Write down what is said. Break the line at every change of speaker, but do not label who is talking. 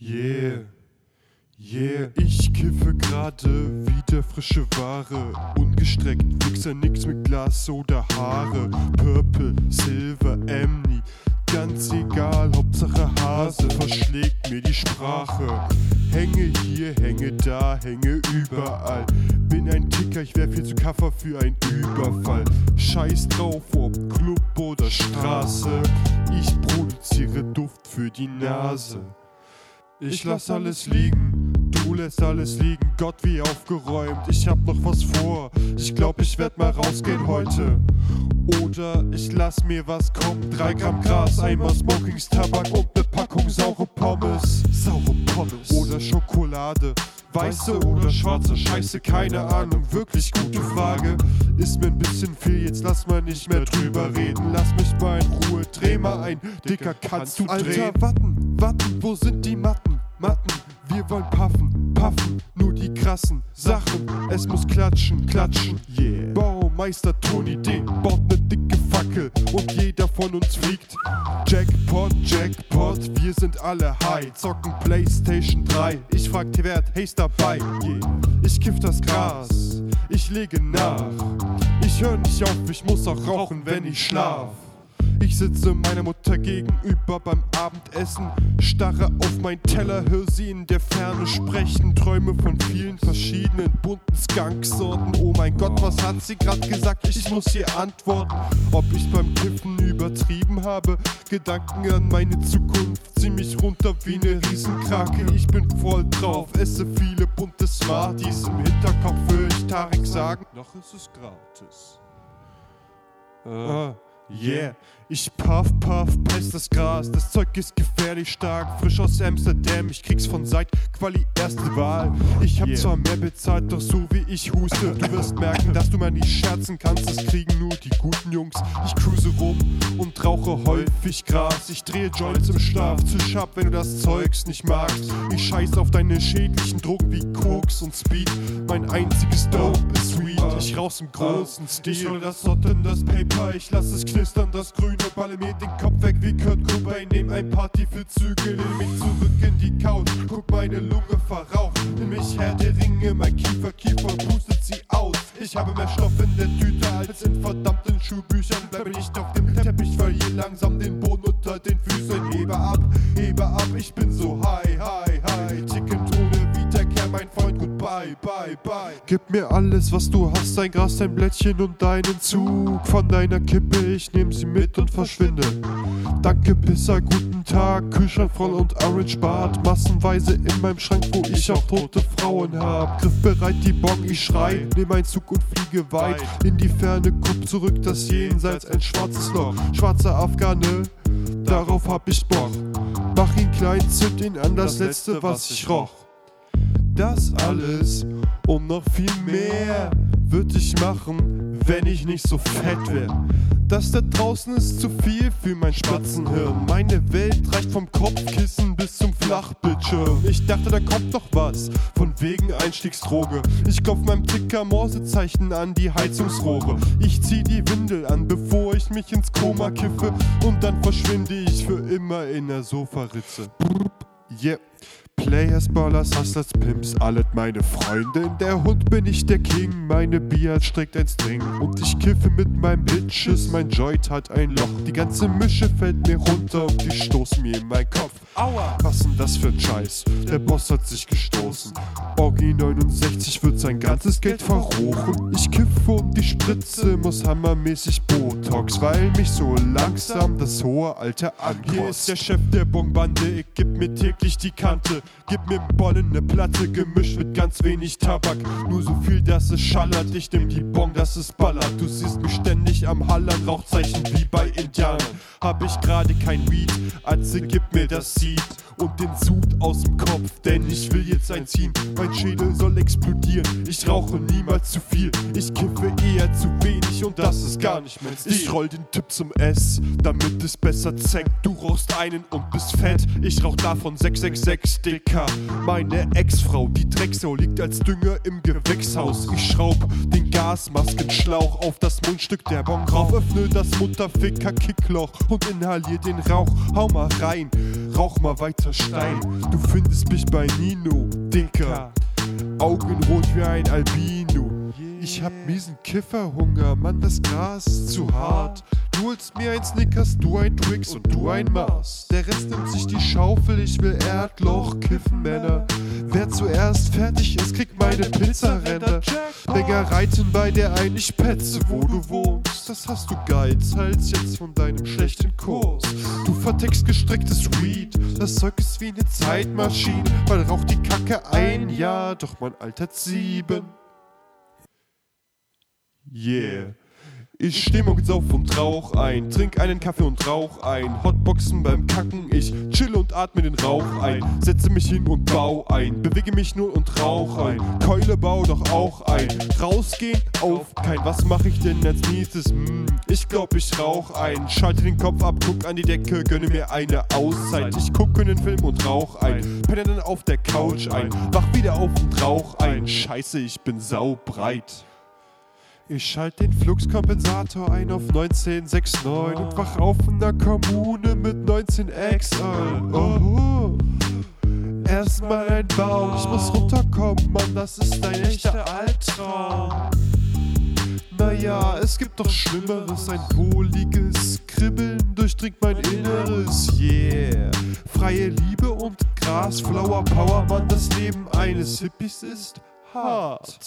Yeah, ich kiffe gerade wieder frische Ware. Ungestreckt, Wichser nix mit Glas oder Haare. Purple, Silver, Amni, ganz egal, Hauptsache Hase verschlägt mir die Sprache. Hänge hier, hänge da, hänge überall. Bin ein Ticker, ich wär viel zu Kaffer für einen Überfall. Scheiß drauf, ob Club oder Straße. Ich produziere Duft für die Nase. Ich lass alles liegen, du lässt alles liegen, Gott wie aufgeräumt. Ich hab noch was vor, ich glaub, ich werd mal rausgehen heute. Oder ich lass mir was kommen, drei Gramm Gras, einmal Smokings, Tabak und ne Packung saure Pommes. Saure Pommes. Oder Schokolade, weiße oder schwarze Scheiße, keine Ahnung, wirklich gute Frage. Ist mir ein bisschen viel, jetzt lass mal nicht mehr drüber reden. Lass mich mal in Ruhe, dreh mal ein, Dicker, kannst du drehen? Alter, warten, warten, wo sind die Matten? Matten, wir wollen puffen, puffen, nur die krassen Sachen. Es muss klatschen, klatschen, yeah. Baumeister Tony D baut ne dicke Fackel und jeder von uns fliegt. Jackpot, Jackpot, wir sind alle high. Zocken Playstation 3. Ich frag die Wert, hey ist dabei, yeah. Ich kiff das Gras, ich lege nach. Ich hör nicht auf, ich muss auch rauchen, wenn ich schlaf. Ich sitze meiner Mutter gegenüber beim Abendessen, starre auf meinen Teller, hör sie in der Ferne sprechen, träume von vielen verschiedenen bunten Skunksorten. Oh mein Gott, was hat sie grad gesagt? Ich muss ihr antworten, ob ich beim Kiffen übertrieben habe. Gedanken an meine Zukunft, zieh mich runter wie ne Riesenkrake. Ich bin voll drauf, esse viele bunte Smarties. Im Hinterkopf höre ich Tarek sagen, noch ist es gratis. Ah. Yeah, ich puff, puff, beiß das Gras. Das Zeug ist gefährlich stark. Frisch aus Amsterdam, ich krieg's von Seit Quali erste Wahl. Ich hab yeah. zwar mehr bezahlt, doch so wie ich huste. Du wirst merken, dass du mal nicht scherzen kannst. Das kriegen nur die guten Jungs. Ich cruise rum rauche häufig Gras. Ich drehe Joints im Schlaf. Zisch ab, wenn du das Zeugs nicht magst. Ich scheiß auf deine schädlichen Drogen wie Koks und Speed. Mein einziges Dope ist Weed. Ich raus im großen Stil. Ich hol das Sotten, das Paper, ich lass es knistern, das grüne Balle mir den Kopf weg wie Kurt Cobain. Nehm ein Party für Züge, nimm mich zurück in die Couch. Guck meine Lunge verraucht, nimm mich her der Ringe, mein Kiefer, Kiefer pustet sie aus. Ich habe mehr Stoff in der Tüte als in verdammten Schulbüchern. Bleibe nicht auf dem Teppich, verliere langsam den Boden unter den Füßen. Hebe ab, hebe ab, ich bin so high, high, high. Ticken ohne Wiederkehr, mein Freund, goodbye, bye, bye. Gib mir alles, was du hast, dein Gras, dein Blättchen und deinen Zug von deiner Kippe. Ich nehm sie mit und verschwinde. Danke, Pisser, guten Tag. Kühlschrank voll und Orange Bart. Massenweise in meinem Schrank, wo ich auch tote Frauen hab. Griffbereit die Bong, ich schrei. Nehm einen Zug und fliege weit in die Ferne. Guck zurück, das Jenseits ein schwarzes Loch. Schwarzer Afghane, darauf hab ich Bock. Mach ihn klein, zünd ihn an, das letzte, was ich roch. Das alles und noch viel mehr würde ich machen, wenn ich nicht so fett wär. Das da draußen ist zu viel für mein Spatzenhirn. Meine Welt reicht vom Kopfkissen bis zum Flachbildschirm. Ich dachte, da kommt doch was, von wegen Einstiegsdroge. Ich kauf meinem Ticker Morsezeichen an die Heizungsrohre. Ich zieh die Windel an, bevor ich mich ins Koma kiffe. Und dann verschwinde ich für immer in der Sofaritze. Yeah. Players, Ballers, Hustlers, Pimps, alle meine Freunde. In der Hund bin ich der King, meine Bier streckt ein String. Und ich kiffe mit meinen Bitches, mein Joint hat ein Loch. Die ganze Mische fällt mir runter und die stoßen mir in meinen Kopf. Aua! Was denn das für ein Scheiß? Der Boss hat sich gestoßen. Orgi 69 wird sein ganzes Geld verrochen. Ich kiffe um die Spritze, muss hammermäßig Botox, weil mich so langsam das hohe Alter ankotzt. Hier ist der Chef der Bonbande, ich geb mir täglich die Kante. Gib mir Bollen, ne Platte, gemischt mit ganz wenig Tabak. Nur so viel, dass es schallert. Ich nehm die Bon, dass es ballert. Du siehst mich ständig am Hallern, Rauchzeichen wie bei Indianern. Hab ich gerade kein Weed, Atze, gib mir das Seed und den Sud aus dem Kopf, denn ich will jetzt einziehen. Mein Schädel soll explodieren. Ich rauche niemals zu viel. Ich kiffe eher zu wenig und das ist gar nicht mein Stil. Ich roll den Tipp zum S, damit es besser zeckt. Du rauchst einen und bist fett. Ich rauch davon 666 DK. Meine Ex-Frau, die Drecksau, liegt als Dünger im Gewächshaus. Ich schraub den Gasmaskenschlauch auf das Mundstück der Bon drauf. Öffne das Mutterficker-Kickloch und inhalier den Rauch. Hau mal rein. Rauch mal weiter Stein. Du findest mich bei Nino, Dicker. Augen rot wie ein Albino. Ich hab miesen Kifferhunger, Mann, das Gras ist zu hart. Du holst mir ein Snickers, du ein Twix und du ein Mars. Der Rest nimmt sich die Schaufel, ich will Erdloch kiffen, Männer. Wer zuerst fertig ist, kriegt meine Pizzaränder. Bäckereiten bei der ein, ich petze, wo du wohnst. Das hast du Geiz, halt's jetzt von deinem schlechten Kurs. Du verteckst gestrecktes Weed, das Zeug ist wie ne Zeitmaschine. Man raucht die Kacke ein Jahr, doch man altert sieben. Yeah. Ich steh morgens auf und rauch ein, trink einen Kaffee und rauch ein, Hotboxen beim Kacken, ich chill und atme den Rauch ein, setze mich hin und bau ein, bewege mich nur und rauch ein, Keule bau doch auch ein, rausgehen, auf. Kein, was mach ich denn als nächstes? Hm, ich glaub ich rauch ein, schalte den Kopf ab, guck an die Decke, gönne mir eine Auszeit, ich gucke einen Film und rauch ein, penne dann auf der Couch ein, wach wieder auf und rauch ein, scheiße, ich bin saubreit. Ich schalte den Fluxkompensator ein auf 1969 und wach auf in der Kommune mit 19 XL. Oh. Erstmal ein Bau, ich muss runterkommen, Mann, das ist ein echter Albtraum. Naja, es gibt doch Schlimmeres, ein wohliges Kribbeln durchdringt mein Inneres, yeah. Freie Liebe und Gras, Flower Power, Mann, das Leben eines Hippies ist hart.